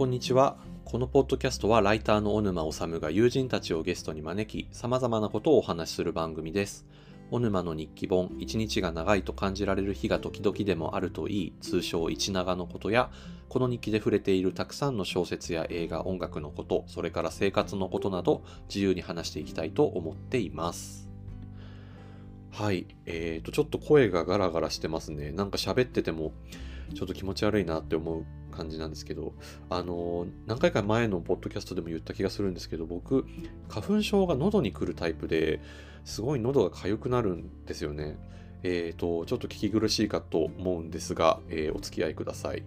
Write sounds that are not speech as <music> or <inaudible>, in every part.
こんにちは。このポッドキャストはライターの小沼治が友人たちをゲストに招き、様々なことをお話しする番組です。小沼の日記本、一日が長いと感じられる日が時々でもあるといい、通称一長のことや、この日記で触れているたくさんの小説や映画、音楽のこと、それから生活のことなど、自由に話していきたいと思っています。はい。えーと、ちょっと声がガラガラしてますね。なんか喋ってても、ちょっと気持ち悪いなって思う感じなんですけど、あの何回か前のポッドキャストでも言った気がするんですけど、僕、花粉症が喉に来るタイプですごい喉が痒くなるんですよね。えーと、ちょっと聞き苦しいかと思うんですが、えーお付き合いください。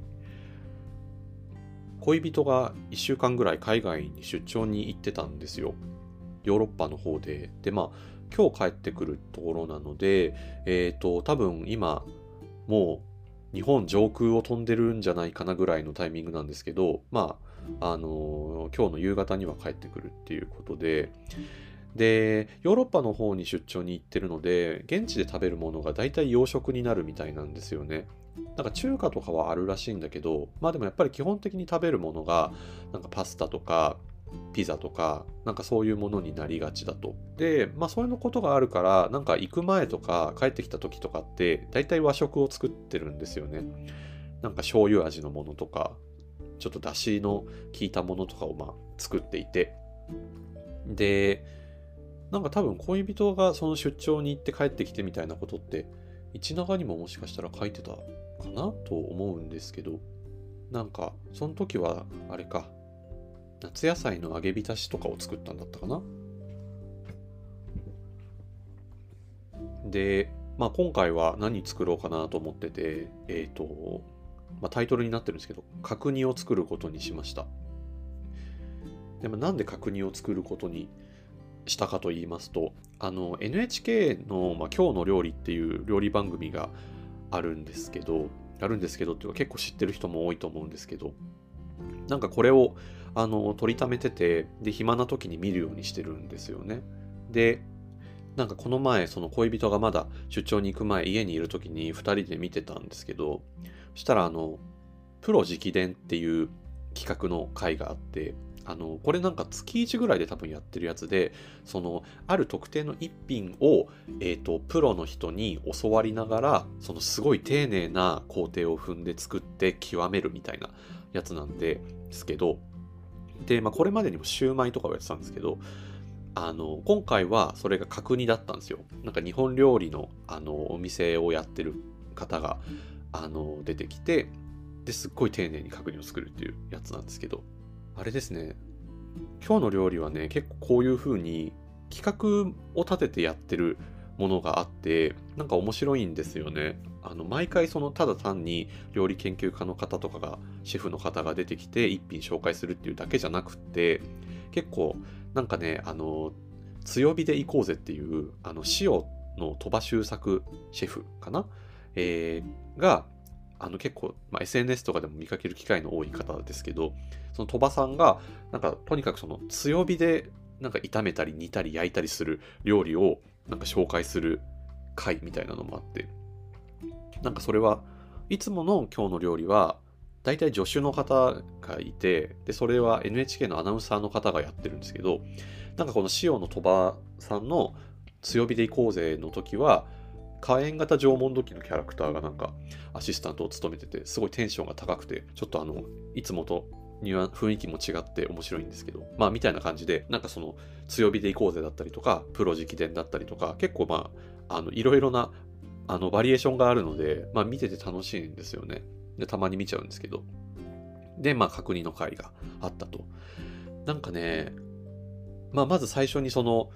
恋人が1週間ぐらい海外に出張に行ってたんですよ。ヨーロッパの方で。で、まあ、今日帰ってくるところなので、えっ、と、多分今、もう日本上空を飛んでるんじゃないかなぐらいのタイミングなんですけど、まあ、あの今日の夕方には帰ってくるっていうことで、で、ヨーロッパの方に出張に行ってるので、現地で食べるものが大体洋食になるみたいなんですよね。なんか中華とかはあるらしいんだけど、まあでもやっぱり基本的に食べるものが、なんかパスタとか、ピザとか、なんかそういうものになりがちだと。で、まあそういうことがあるから、なんか行く前とか帰ってきた時とかって、大体和食を作ってるんですよね。なんか醤油味のものとか、ちょっと出汁の効いたものとかをまあ作っていて。で、なんか多分恋人がその出張に行って帰ってきてみたいなことって、一長にももしかしたら書いてたかなと思うんですけど、なんかその時はあれか、夏野菜の揚げ浸しとかを作ったんだったかなで、まあ、今回は何作ろうかなと思ってて、えっ、と、まあ、タイトルになってるんですけど、角煮を作ることにしました。でもなんで角煮を作ることにしたかと言いますと、あの NHK の、まあ、今日の料理っていう料理番組があるんですけど、あるんですけどっていうか結構知ってる人も多いと思うんですけど、なんかこれをあの取りためてて、で、暇な時に見るようにしてるんですよね。で、なんかこの前、その恋人がまだ出張に行く前、家にいる時に2人で見てたんですけど、そしたらあの、プロ直伝っていう企画の回があって、あの、これなんか月1ぐらいで多分やってるやつで、その、ある特定の一品を、えっ、と、プロの人に教わりながら、そのすごい丁寧な工程を踏んで作って極めるみたいなやつなん、ですけど、で、まあ、これまでにもシューマイとかをやってたんですけど、あの、今回はそれが角煮だったんですよ。なんか日本料理の、あの、お店をやってる方が、あの、出てきて、ですっごい丁寧に角煮を作るっていうやつなんですけど、あれですね、今日の料理はね、結構こういう風に企画を立ててやってるものがあって、なんか面白いんですよね。あの、毎回そのただ単に料理研究家の方とかが、シェフの方が出てきて一品紹介するっていうだけじゃなくって、結構なんかね、あの、強火で行こうぜっていう、あの、塩の鳥羽周作シェフかな？えーが、あの結構、まあ、SNS とかでも見かける機会の多い方ですけど、その鳥羽さんが、なんかとにかくその強火でなんか炒めたり煮たり焼いたりする料理をなんか紹介する回みたいなのもあって、なんかそれはいつもの今日の料理は大体助手の方がいて、で、それは NHK のアナウンサーの方がやってるんですけど、なんかこの塩の鳥羽さんの強火で行こうぜの時は、火炎型縄文土器のキャラクターがなんかアシスタントを務めてて、すごいテンションが高くて、ちょっとあの、いつもとには雰囲気も違って面白いんですけど、まあみたいな感じで、なんかその強火でいこうぜだったりとか、プロ直伝だったりとか、結構まあ、あの、いろいろな、あの、バリエーションがあるので、まあ見てて楽しいんですよね。で、たまに見ちゃうんですけど。で、まあ確認の回があったと。なんかね、まあまず最初にその、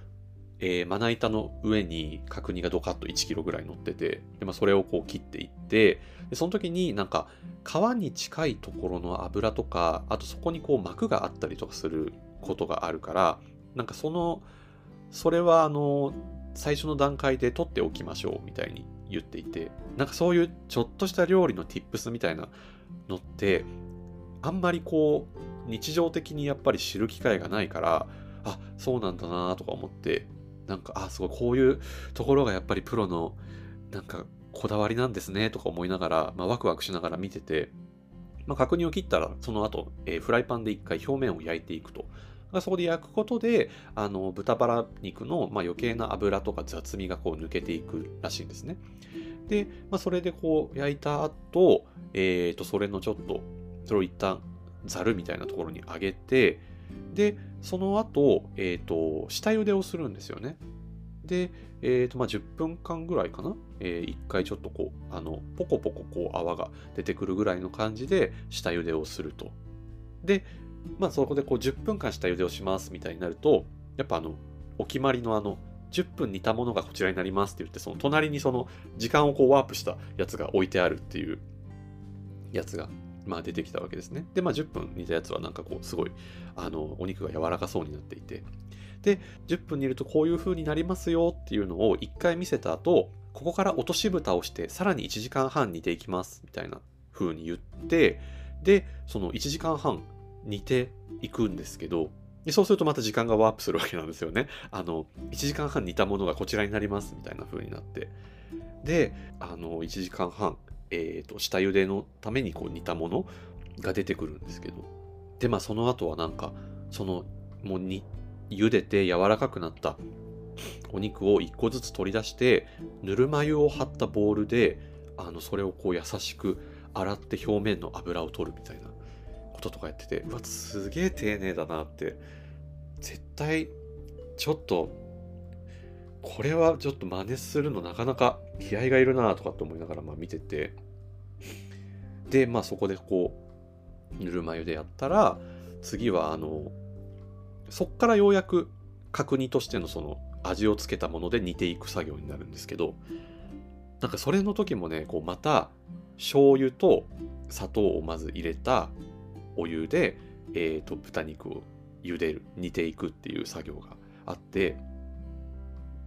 えーまな板の上に角煮がドカッと1キロぐらい乗ってて、でまあ、それをこう切っていって、でその時になんか皮に近いところの油とか、あとそこにこう膜があったりとかすることがあるから、なんかその、それはあの、最初の段階で取っておきましょうみたいに言っていて、なんかそういうちょっとした料理の tips みたいなのって、あんまりこう、日常的にやっぱり知る機会がないから、あ、そうなんだなとか思って、なんか、あ、すごい、こういうところがやっぱりプロの、なんか、こだわりなんですね、とか思いながら、まあ、ワクワクしながら見てて、まあ、角煮を切ったらその後、えー、フライパンで一回表面を焼いていくと。そこで焼くことであの豚バラ肉の、まあ、余計な油とか雑味がこう抜けていくらしいんですね。で、まあ、それでこう焼いた後、えー、とそれのちょっとそれを一旦ざるみたいなところに上げてでその後、えーと下茹でをするんですよね。で、えーとまあ、10分間ぐらいかな、えー、1回ちょっとこう、あの、ポコポコこう泡が出てくるぐらいの感じで下茹でをすると。で、まあそこでこう10分間下茹でをしますみたいになると、やっぱあの、お決まりのあの、10分煮たものがこちらになりますって言って、その隣にその時間をこうワープしたやつが置いてあるっていうやつがまあ、出てきたわけですね。で、まあ、10分煮たやつはなんかこう、すごい、あの、お肉が柔らかそうになっていて、で、10分煮るとこういう風になりますよっていうのを1回見せた後、ここから落とし蓋をして、さらに1時間半煮ていきます、みたいな風に言って、で、その1時間半煮ていくんですけど、でそうするとまた時間がワープするわけなんですよね。あの、1時間半煮たものがこちらになります、みたいな風になって。で、あの、1時間半、えーと、下茹でのためにこう煮たものが出てくるんですけど。でまあその後はなんかそのもうに茹でて柔らかくなったお肉を1個ずつ取り出してぬるま湯を張ったボウルであのそれをこう優しく洗って表面の油を取るみたいなこととかやっててうわすげえ丁寧だなって。絶対ちょっとこれはちょっと真似するのなかなか気合がいるなとかって思いながらまあ見てて。でまあそこでこうぬるま湯でやったら次はあのそっからようやく角煮としてのその味をつけたもので煮ていく作業になるんですけどなんかそれの時もねこうまた醤油と砂糖をまず入れたお湯で、えーと豚肉を茹でる煮ていくっていう作業があって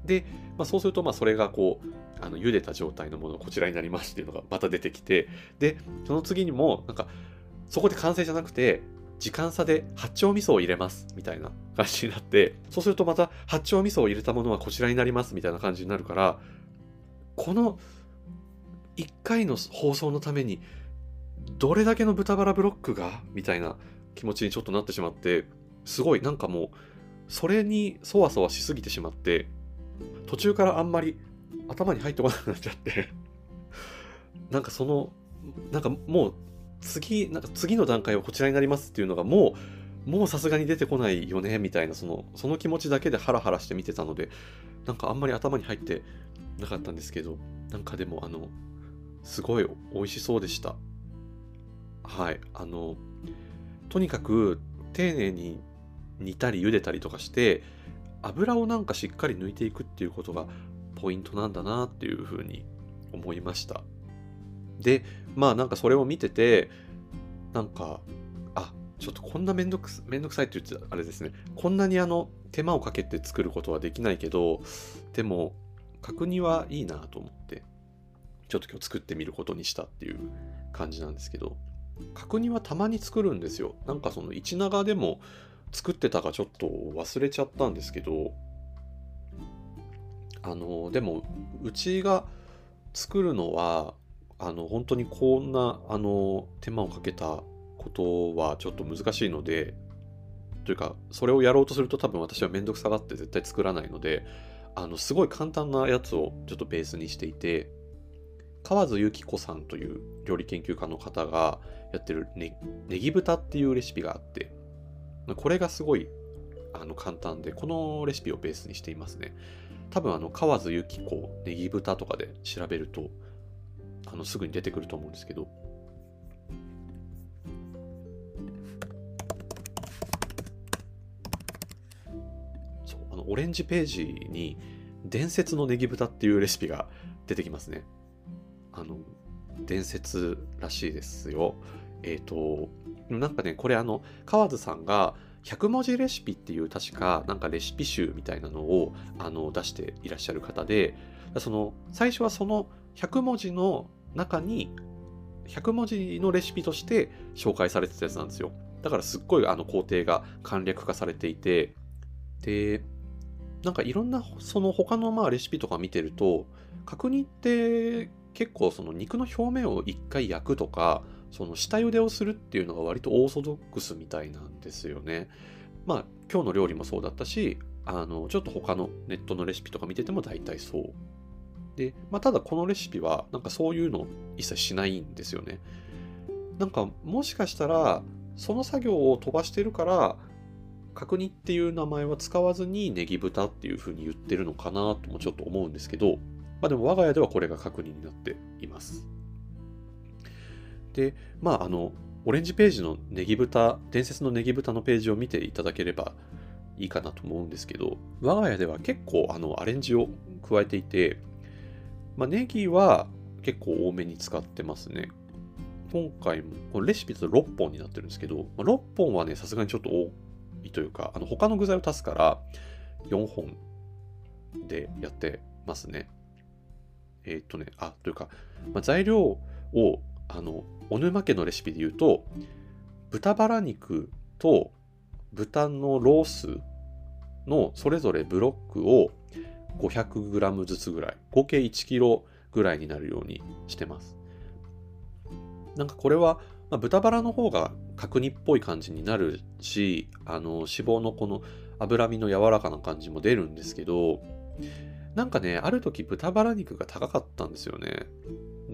で、まあ、そうするとまあそれがこうあの茹でた状態のものこちらになりますっていうのがまた出てきてでその次にもなんかそこで完成じゃなくて時間差で八丁味噌を入れますみたいな感じになってそうするとまた八丁味噌を入れたものはこちらになりますみたいな感じになるからこの1回の放送のためにどれだけの豚バラブロックがみたいな気持ちにちょっとなってしまってすごいなんかもうそれにそわそわしすぎてしまって途中からあんまり頭に入ってこなくなっちゃって。<laughs> なんかそのなんかもう次なんか次の段階はこちらになりますっていうのがもうもうさすがに出てこないよねみたいなそのその気持ちだけでハラハラして見てたのでなんかあんまり頭に入ってなかったんですけどなんかでもあのすごい美味しそうでした。はいあのとにかく丁寧に煮たり茹でたりとかして油をなんかしっかり抜いていくっていうことがポイントなんだなっていうふうに思いました。で、まあなんかそれを見てて、なんか、あ、ちょっとこんなめんどくめんどくさいって言ってあれですね、こんなにあの手間をかけて作ることはできないけど、でも角煮はいいなと思って、ちょっと今日作ってみることにしたっていう感じなんですけど、角煮はたまに作るんですよ。なんかその一長でも作ってたかちょっと忘れちゃったんですけどあのでもうちが作るのはあの本当にこんなあの手間をかけたことはちょっと難しいのでというかそれをやろうとすると多分私は面倒くさがって絶対作らないのであのすごい簡単なやつをちょっとベースにしていて河津由紀子さんという料理研究家の方がやってるねネギ豚っていうレシピがあってこれがすごいあの簡単で、このレシピをベースにしていますね。多分、あの、河津由紀子、ネギ豚とかで調べると、あの、すぐに出てくると思うんですけど、そう、あの、オレンジページに、伝説のネギ豚っていうレシピが出てきますね。あの、伝説らしいですよ。えっ、ー、と、なんかね、これあの、河津さんが100文字レシピっていう確かなんかレシピ集みたいなのをあの出していらっしゃる方で、その最初はその100文字の中に100文字のレシピとして紹介されてたやつなんですよ。だからすっごいあの工程が簡略化されていて、で、なんかいろんなその他のまあレシピとか見てると、角煮って結構その肉の表面を一回焼くとか、その下茹でをするっていうのが割とオーソドックスみたいなんですよね。まあ今日の料理もそうだったしあのちょっと他のネットのレシピとか見てても大体そう。で、まあ、ただこのレシピはなんかそういうの一切しないんですよね。なんかもしかしたらその作業を飛ばしてるから角煮っていう名前は使わずにネギ豚っていう風に言ってるのかなともちょっと思うんですけど、まあでも我が家ではこれが角煮になっています。で、まああの、オレンジページのネギ豚、伝説のネギ豚のページを見ていただければいいかなと思うんですけど、我が家では結構あのアレンジを加えていて、まあ、ネギは結構多めに使ってますね。今回も、このレシピだと6本になってるんですけど、まあ、6本はね、さすがにちょっと多いというか、あの他の具材を足すから4本でやってますね。えー、っとね、あ、というか、まあ、材料を、あの、小沼家のレシピで言うと、豚バラ肉と豚のロースのそれぞれブロックを 500g ずつぐらい、合計 1kg ぐらいになるようにしてます。なんかこれは、まあ、豚バラの方が角煮っぽい感じになるし、あの脂肪のこの脂身の柔らかな感じも出るんですけど、なんかね、ある時豚バラ肉が高かったんですよね。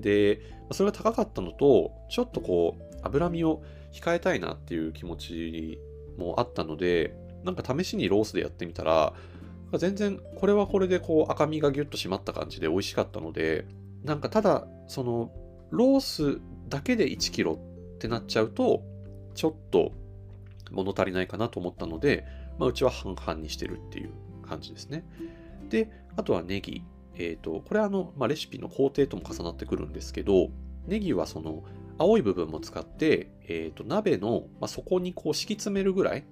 で、それが高かったのと、ちょっとこう、脂身を控えたいなっていう気持ちもあったので、なんか試しにロースでやってみたら、全然これはこれでこう赤身がギュッと締まった感じで美味しかったので、なんかただ、その、ロースだけで1キロってなっちゃうと、ちょっと物足りないかなと思ったので、まあ、うちは半々にしてるっていう感じですね。で、あとはネギ。えっ、ー、と、これはあの、まあ、レシピの工程とも重なってくるんですけど、ネギはその青い部分も使って、えっ、ー、と、鍋の、まあ、底にこう敷き詰めるぐらい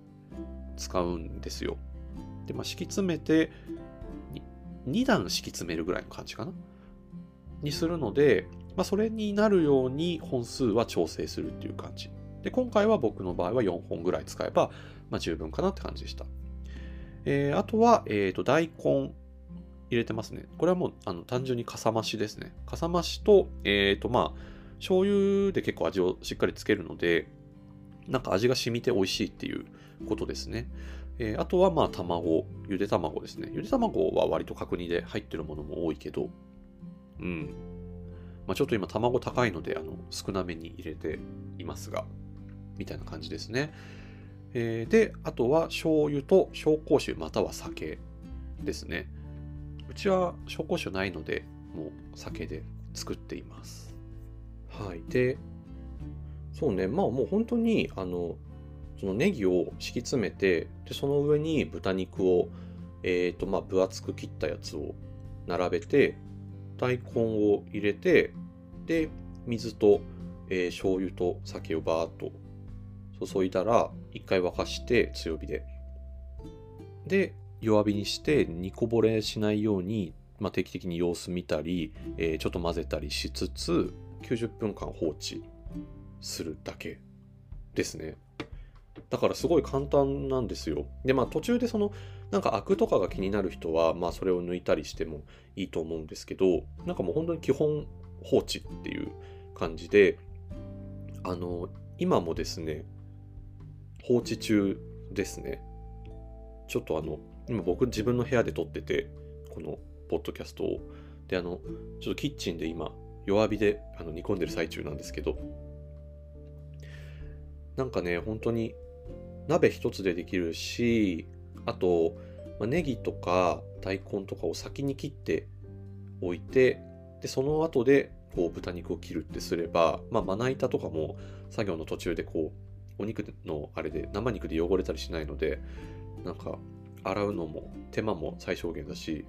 使うんですよ。で、まあ、敷き詰めて、2段敷き詰めるぐらいの感じかな？にするので、まあ、それになるように本数は調整するっていう感じ。で、今回は僕の場合は4本ぐらい使えば、まあ、十分かなって感じでした。えー、あとは、えっ、ー、と、大根入れてますね。これはもう、あの、単純にかさ増しですね。かさ増しと、えっ、ー、と、まあ、醤油で結構味をしっかりつけるので、なんか味が染みて美味しいっていうことですね。えー、あとは、まあ、卵、ゆで卵ですね。ゆで卵は割と角煮で入ってるものも多いけど、うん。まあ、ちょっと今、卵高いので、あの、少なめに入れていますが、みたいな感じですね。えー、で、あとは醤油と紹興酒または酒ですね。うちは紹興酒ないので、もう酒で作っています。はい。で、そうね、まあもう本当に、あの、そのネギを敷き詰めて、で、その上に豚肉を、えっ、ー、と、まあ分厚く切ったやつを並べて、大根を入れて、で、水と、えー、醤油と酒をバーっと注いだら、一回沸かして強火で。で、弱火にして煮こぼれしないように、まあ、定期的に様子見たり、えー、ちょっと混ぜたりしつつ、90分間放置するだけですね。だからすごい簡単なんですよ。で、まあ途中でその、なんかアクとかが気になる人は、まあそれを抜いたりしてもいいと思うんですけど、なんかもう本当に基本放置っていう感じで、あの、今もですね、放置中ですね。ちょっとあの、今僕自分の部屋で撮ってて、このポッドキャストを。で、あの、ちょっとキッチンで今、弱火であの煮込んでる最中なんですけど、なんかね、本当に鍋一つでできるし、あと、まあ、ネギとか大根とかを先に切っておいて、で、その後でこう豚肉を切るってすれば、まあ、まな板とかも作業の途中でこうお肉のあれで生肉で汚れたりしないのでなんか洗うのも手間も最小限だし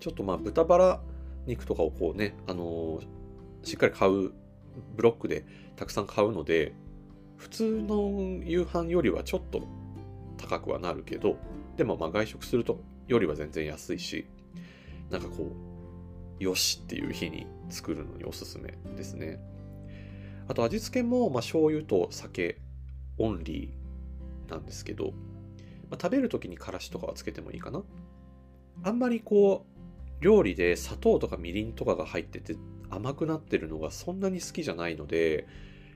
ちょっとまあ豚バラ肉とかをこうね、あのー、しっかり買うブロックでたくさん買うので普通の夕飯よりはちょっと高くはなるけどでもまあ外食するとよりは全然安いしなんかこうよしっていう日に作るのにおすすめですね。あと味付けも、まあ、醤油と酒オンリーなんですけど、まあ、食べる時にからしとかはつけてもいいかな。あんまりこう、料理で砂糖とかみりんとかが入ってて甘くなってるのがそんなに好きじゃないので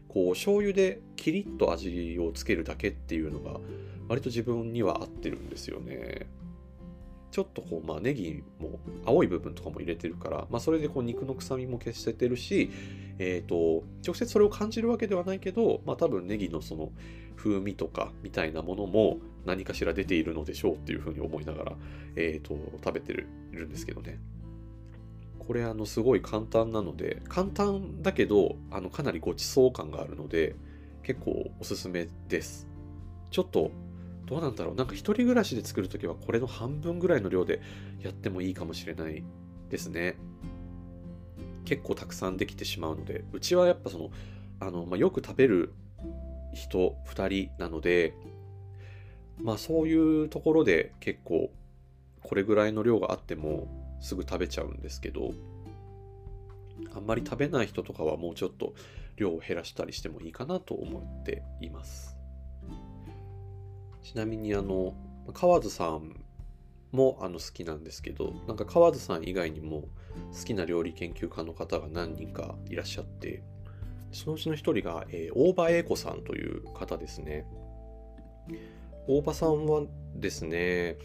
こう醤油でキリッと味をつけるだけっていうのが割と自分には合ってるんですよね。ちょっとこう、まあ、ネギも青い部分とかも入れてるから、まあ、それでこう肉の臭みも消してるし、えっ、ー、と、直接それを感じるわけではないけど、まあ、多分ネギのその風味とかみたいなものも何かしら出ているのでしょうっていうふうに思いながら、えっ、ー、と、食べてるんですけどね。これあのすごい簡単なので簡単だけどあのかなりごちそう感があるので結構おすすめですちょっとどうなんだろうなんか一人暮らしで作るときはこれの半分ぐらいの量でやってもいいかもしれないですね。結構たくさんできてしまうので、うちはやっぱその、あの、まあ、よく食べる人2人なので、まあそういうところで結構これぐらいの量があってもすぐ食べちゃうんですけど、あんまり食べない人とかはもうちょっと量を減らしたりしてもいいかなと思っています。ちなみにあの河津さんもあの好きなんですけどなんか河津さん以外にも好きな料理研究家の方が何人かいらっしゃってそのうちの一人が、えー、大場英子さんという方ですね。大場さんはですね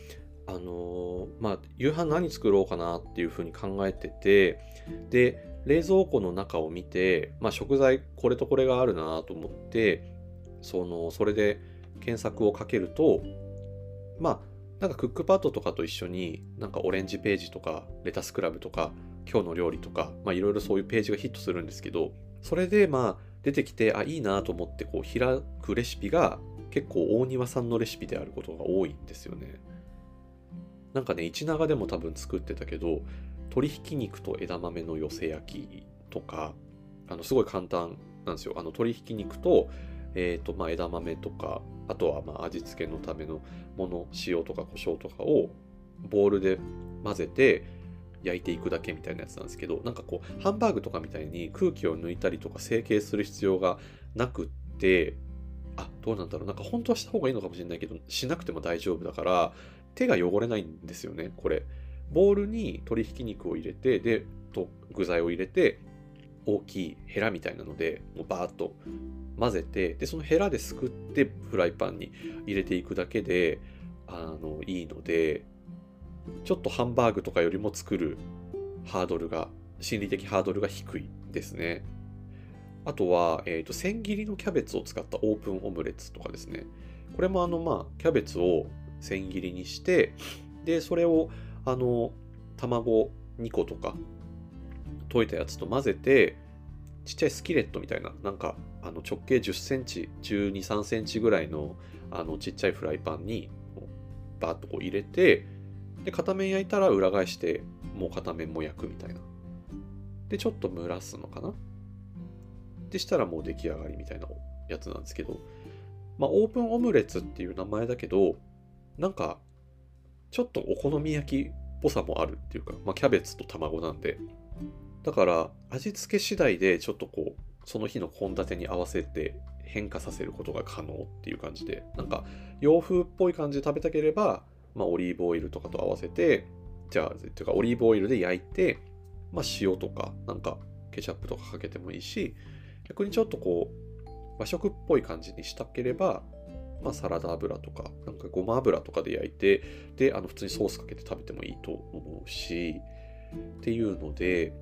あのー、まあ夕飯何作ろうかなっていうふうに考えててで冷蔵庫の中を見て、まあ、食材これとこれがあるなと思ってそのそれで検索をかけると、まあ、なんかクックパッドとかと一緒に、なんかオレンジページとか、レタスクラブとか、今日の料理とか、まあいろいろそういうページがヒットするんですけど、それでまあ出てきて、あ、いいなと思ってこう開くレシピが結構大庭さんのレシピであることが多いんですよね。なんかね、一長でも多分作ってたけど、鶏ひき肉と枝豆の寄せ焼きとか、あのすごい簡単なんですよ。あの鶏ひき肉とえーとまあ、枝豆とかあとはまあ味付けのためのもの塩とか胡椒とかをボウルで混ぜて焼いていくだけみたいなやつなんですけどなんかこうハンバーグとかみたいに空気を抜いたりとか成形する必要がなくってあどうなんだろう。なんか本当はした方がいいのかもしれないけどしなくても大丈夫だから手が汚れないんですよねこれ。ボウルに鶏ひき肉を入れてでと具材を入れて大きいヘラみたいなのでもうバーッと混ぜてでそのヘラですくってフライパンに入れていくだけであのいいのでちょっとハンバーグとかよりも作るハードルが心理的ハードルが低いですね。あとは、えーと、千切りのキャベツを使ったオープンオムレツとかですね。これもあのまあキャベツを千切りにしてでそれをあの卵2個とか溶いたやつと混ぜてちっちゃいスキレットみたいななんかあの直径10センチ、12、3センチぐらいのあのちっちゃいフライパンにバーッとこう入れて、で、片面焼いたら裏返して、もう片面も焼くみたいな。で、ちょっと蒸らすのかな。でしたらもう出来上がりみたいなやつなんですけど、まあ、オープンオムレツっていう名前だけど、なんか、ちょっとお好み焼きっぽさもあるっていうか、まあ、キャベツと卵なんで、だから味付け次第でちょっとこうその日の献立に合わせて変化させることが可能っていう感じで、なんか洋風っぽい感じで食べたければ、まあ、オリーブオイルとかと合わせて、じゃあ、っていうかオリーブオイルで焼いて、まあ、塩とか、なんかケチャップとかかけてもいいし、逆にちょっとこう、和食っぽい感じにしたければ、まあ、サラダ油とか、なんかごま油とかで焼いて、で、あの普通にソースかけて食べてもいいと思うし、っていうので、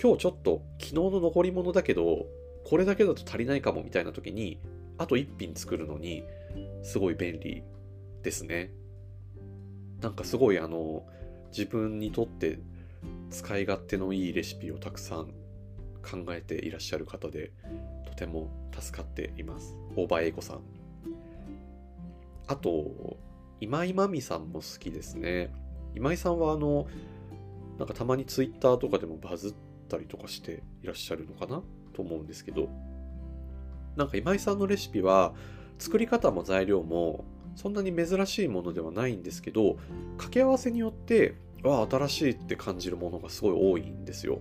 今日ちょっと昨日の残り物だけど、これだけだと足りないかもみたいな時に、あと1品作るのに、すごい便利ですね。なんかすごいあの、自分にとって使い勝手のいいレシピをたくさん考えていらっしゃる方で、とても助かっています。大場英子さん。あと、今井真美さんも好きですね。今井さんはあの、なんかたまにツイッターとかでもバズったりとかしていらっしゃるのかな？と思うんですけど、なんか今井さんのレシピは作り方も材料もそんなに珍しいものではないんですけど、掛け合わせによって、わあ、新しいって感じるものがすごい多いんですよ。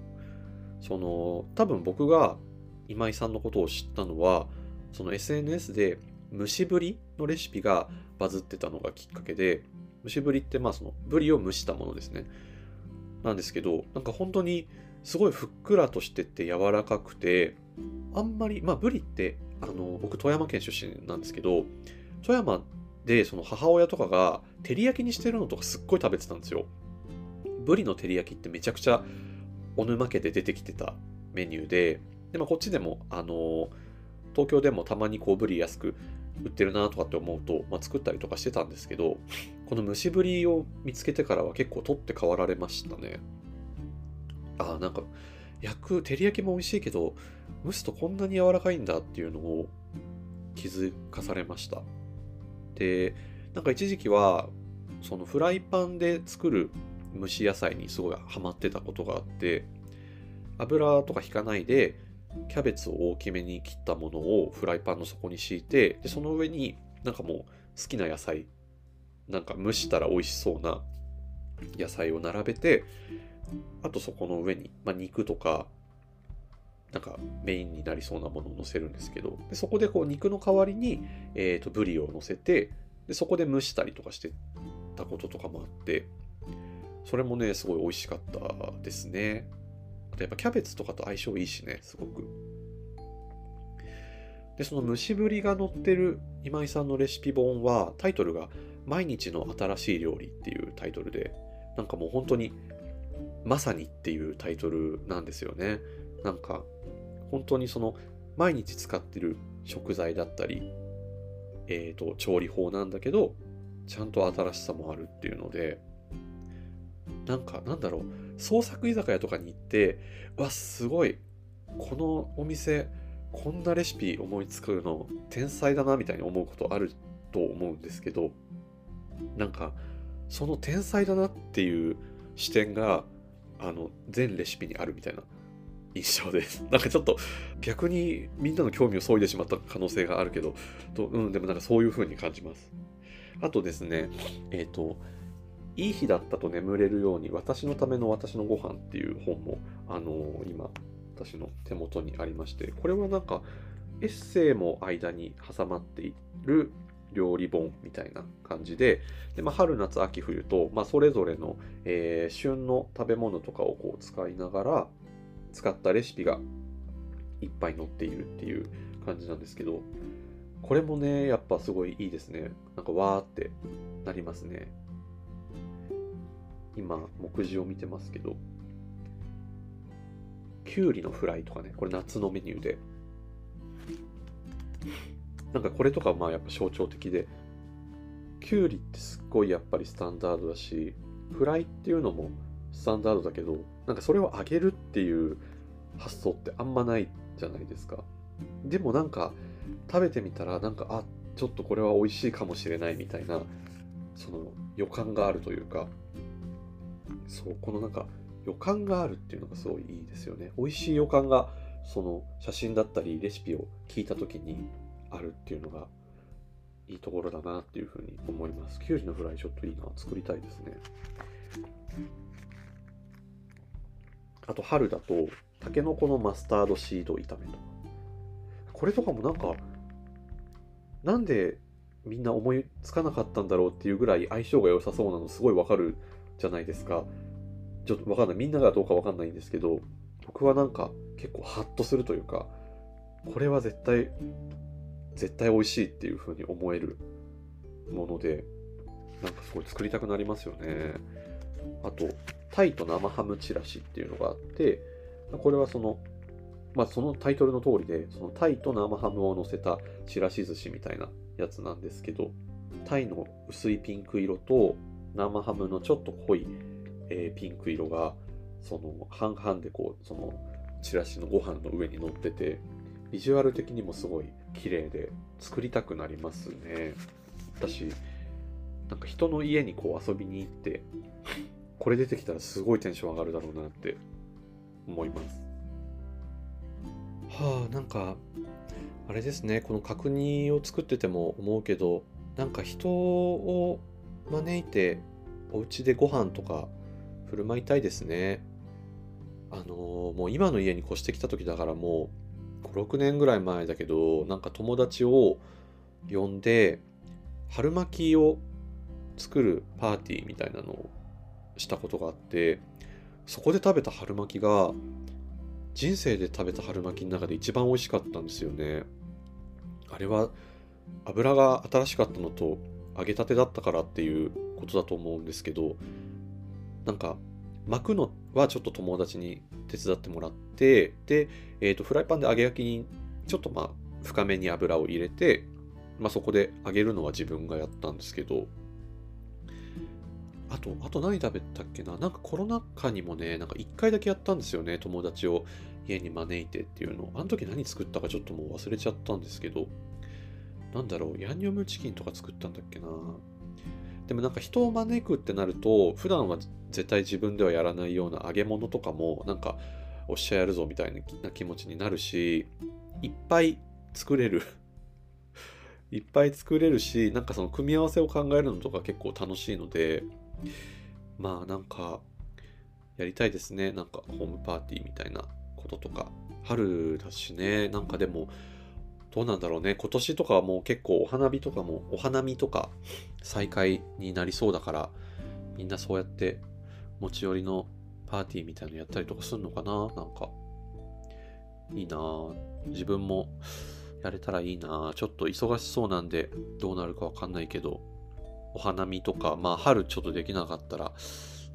その、多分僕が今井さんのことを知ったのは、その SNS で蒸しぶりのレシピがバズってたのがきっかけで、蒸しぶりってまあそのブリを蒸したものですね。なんですけど、なんか本当にすごいふっくらとしてて柔らかくて、あんまり、まあブリって、あの、僕富山県出身なんですけど、富山でその母親とかが照り焼きにしてるのとかすっごい食べてたんですよ。ブリの照り焼きってめちゃくちゃ小沼家で出てきてたメニューで、でまあ、こっちでも、あの東京でもたまにこうブリ安く売ってるなとかって思うと、まあ、作ったりとかしてたんですけど、この蒸しブリを見つけてからは結構取って代わられましたね。ああ、なんか、焼く、照り焼きも美味しいけど、蒸すとこんなに柔らかいんだっていうのを気づかされました。で、なんか一時期は、そのフライパンで作る蒸し野菜にすごいハマってたことがあって、油とか引かないで、キャベツを大きめに切ったものをフライパンの底に敷いて、でその上になんかもう好きな野菜、なんか蒸したら美味しそうな野菜を並べて、あとそこの上に、まあ、肉とか、なんかメインになりそうなものを乗せるんですけど、でそこでこう肉の代わりに、えー、とブリを乗せてで、そこで蒸したりとかしてたこととかもあって、それもね、すごい美味しかったですね。あとやっぱキャベツとかと相性いいしね、すごく。で、その蒸しぶりが載ってる今井さんのレシピ本は、タイトルが毎日の新しい料理っていうタイトルで、なんかもう本当にまさにっていうタイトルなんですよね。なんか本当にその毎日使ってる食材だったり、え、ー、と、調理法なんだけど、ちゃんと新しさもあるっていうので、なんか、なんだろう、創作居酒屋とかに行って、わ、すごい、このお店、こんなレシピ思いつくの天才だなみたいに思うことあると思うんですけど、なんか、その天才だなっていう視点が、あの、全レシピにあるみたいな。印象です。<laughs> なんかちょっと逆にみんなの興味を削いでしまった可能性があるけど、とうん、でもなんかそういう風に感じます。あとですね、えっ、ー、と、いい日だったと眠れるように私のための私のご飯っていう本も、あのー、今、私の手元にありまして、これはなんかエッセイも間に挟まっている料理本みたいな感じで、でまあ、春、夏、秋、冬と、まあ、それぞれの、えー、旬の食べ物とかをこう使いながら、使ったレシピがいっぱい載っているっていう感じなんですけど、これもね、やっぱすごいいいですね。なんかわーってなりますね。今、目次を見てますけど、きゅうりのフライとかね、これ夏のメニューで、なんかこれとかまあやっぱ象徴的で、きゅうりってすっごいやっぱりスタンダードだし、フライっていうのもスタンダードだけど、なんかそれを揚げるっていう発想ってあんまないじゃないですか。でもなんか食べてみたらなんかあちょっとこれは美味しいかもしれないみたいなその予感があるというかそうこのなんか予感があるっていうのがすごいいいですよね。美味しい予感がその写真だったりレシピを聞いた時にあるっていうのがいいところだなっていうふうに思います。きゅうりのフライちょっといいな作りたいですね。あと春だと、タケノコのマスタードシード炒めとか。これとかもなんか、なんでみんな思いつかなかったんだろうっていうぐらい相性が良さそうなのすごいわかるじゃないですか。ちょっとわかんない。みんながどうかわかんないんですけど、僕はなんか結構ハッとするというか、これは絶対、絶対美味しいっていう風に思えるもので、なんかすごい作りたくなりますよね。あと、タイと生ハムチラシっていうのがあって、これはその、まあそのタイトルの通りで、そのタイと生ハムを乗せたちらし寿司みたいなやつなんですけど、タイの薄いピンク色と生ハムのちょっと濃い、えー、ピンク色が、その半々でこう、そのチラシのご飯の上に乗ってて、ビジュアル的にもすごい綺麗で作りたくなりますね。私、なんか人の家にこう遊びに行って、これ出てきたらすごいテンション上がるだろうなって思います。はあ、なんか、あれですね、この角煮を作ってても思うけど、なんか人を招いてお家でご飯とか振る舞いたいですね。あのー、もう今の家に越してきた時だからもう5、6年ぐらい前だけど、なんか友達を呼んで、春巻きを作るパーティーみたいなのをしたことがあってそこで食べた春巻きが人生で食べた春巻きの中で一番美味しかったんですよね。あれは油が新しかったのと揚げたてだったからっていうことだと思うんですけどなんか巻くのはちょっと友達に手伝ってもらってで、えー、とフライパンで揚げ焼きにちょっとまあ深めに油を入れて、まあ、そこで揚げるのは自分がやったんですけどあと、あと何食べたっけな？なんかコロナ禍にもね、なんか一回だけやったんですよね。友達を家に招いてっていうの。あの時何作ったかちょっともう忘れちゃったんですけど、なんだろう、ヤンニョムチキンとか作ったんだっけな？でもなんか人を招くってなると、普段は絶対自分ではやらないような揚げ物とかも、なんか、おっしゃやるぞみたいな気持ちになるし、いっぱい作れる <laughs> いっぱい作れるし、なんかその組み合わせを考えるのとか結構楽しいので、まあなんか、やりたいですね。なんかホームパーティーみたいなこととか。春だしね、なんかでも、どうなんだろうね。今年とかはもう結構お花火とかも、お花見とか再開になりそうだから、みんなそうやって持ち寄りのパーティーみたいなのやったりとかするのかななんか、いいな自分もやれたらいいなちょっと忙しそうなんでどうなるかわかんないけど、お花見とか、まあ春ちょっとできなかったら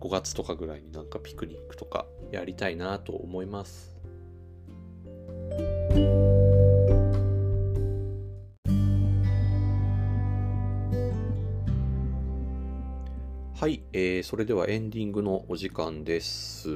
5月とかぐらいになんかピクニックとかやりたいなと思います。はい、えー、それではエンディングのお時間です。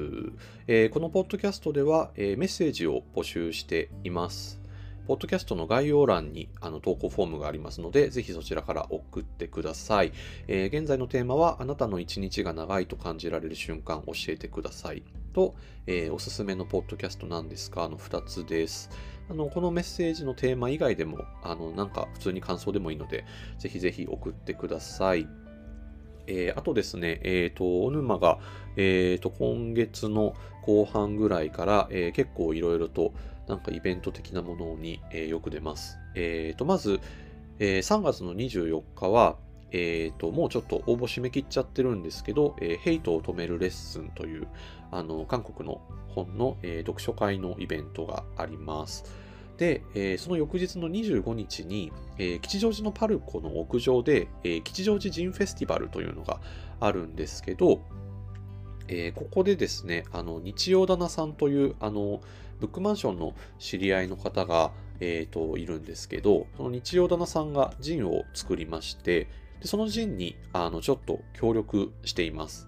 えー、このポッドキャストでは、えー、メッセージを募集しています。ポッドキャストの概要欄にあの投稿フォームがありますので、ぜひそちらから送ってください。えー、現在のテーマは、あなたの一日が長いと感じられる瞬間教えてください。と、えー、おすすめのポッドキャストなんですかの2つです。あの、このメッセージのテーマ以外でも、あの、なんか普通に感想でもいいので、ぜひぜひ送ってください。えー、あとですね、えっ、ー、と、小沼が、えっ、ー、と、今月の後半ぐらいから、え結構いろいろと、なんかイベント的なものに、えー、よく出ます。えっ、ー、と、まず、えー、3月の24日は、えっ、と、もうちょっと応募締め切っちゃってるんですけど、えヘイトを止めるレッスンという、あの、韓国の本の、え読書会のイベントがあります。で、えその翌日の25日に、え吉祥寺のパルコの屋上で、え吉祥寺ジンフェスティバルというのがあるんですけど、えここでですね、あの、日曜棚さんという、あの、ブックマンションの知り合いの方が、えーと、いるんですけど、その日曜棚さんがジンを作りまして、でそのジンにあのちょっと協力しています。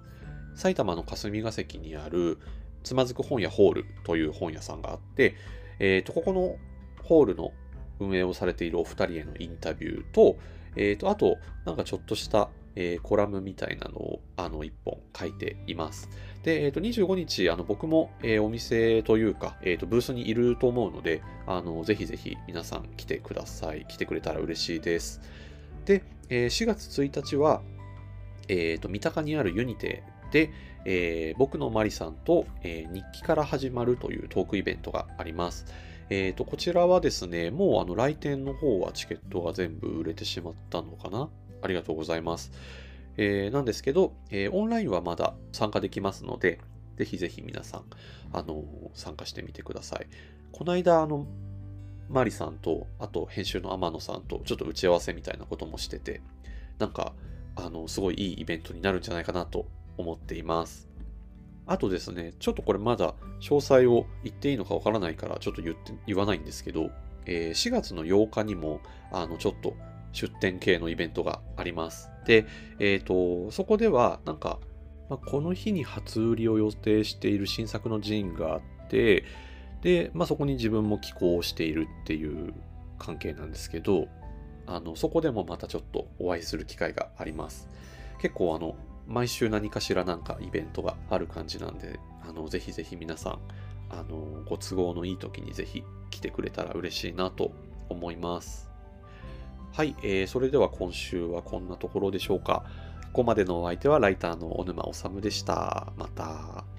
埼玉の霞が関にあるつまずく本屋ホールという本屋さんがあって、えーと、ここのホールの運営をされているお二人へのインタビューと、えーと、あと、なんかちょっとした、えー、コラムみたいなのをあの一本書いています。で、えー、と25日、あの僕も、えー、お店というか、えー、とブースにいると思うので、あのぜひぜひ皆さん来てください。来てくれたら嬉しいです。で、えー、4月1日は、えー、と三鷹にあるユニテで、えー、僕のマリさんと、えー、日記から始まるというトークイベントがあります。えー、とこちらはですね、もうあの来店の方はチケットが全部売れてしまったのかなありがとうございます。えー、なんですけど、えー、オンラインはまだ参加できますので、ぜひぜひ皆さん、あの、参加してみてください。この間、あの、マリさんと、あと編集の天野さんとちょっと打ち合わせみたいなこともしてて、なんか、あの、すごいいいイベントになるんじゃないかなと思っています。あとですね、ちょっとこれまだ詳細を言っていいのかわからないから、ちょっと言って言わないんですけど、えー、4月の8日にも、あの、ちょっと出店系のイベントがあります。で、えっ、ー、と、そこでは、なんか、まあ、この日に初売りを予定している新作のジーンがあって、で、まあ、そこに自分も寄稿しているっていう関係なんですけど、あの、そこでもまたちょっとお会いする機会があります。結構あの、毎週何かしらなんかイベントがある感じなんで、あの、ぜひぜひ皆さん、あの、ご都合のいい時にぜひ来てくれたら嬉しいなと思います。はい、えー、それでは今週はこんなところでしょうか。ここまでのお相手はライターの小沼治でした。また。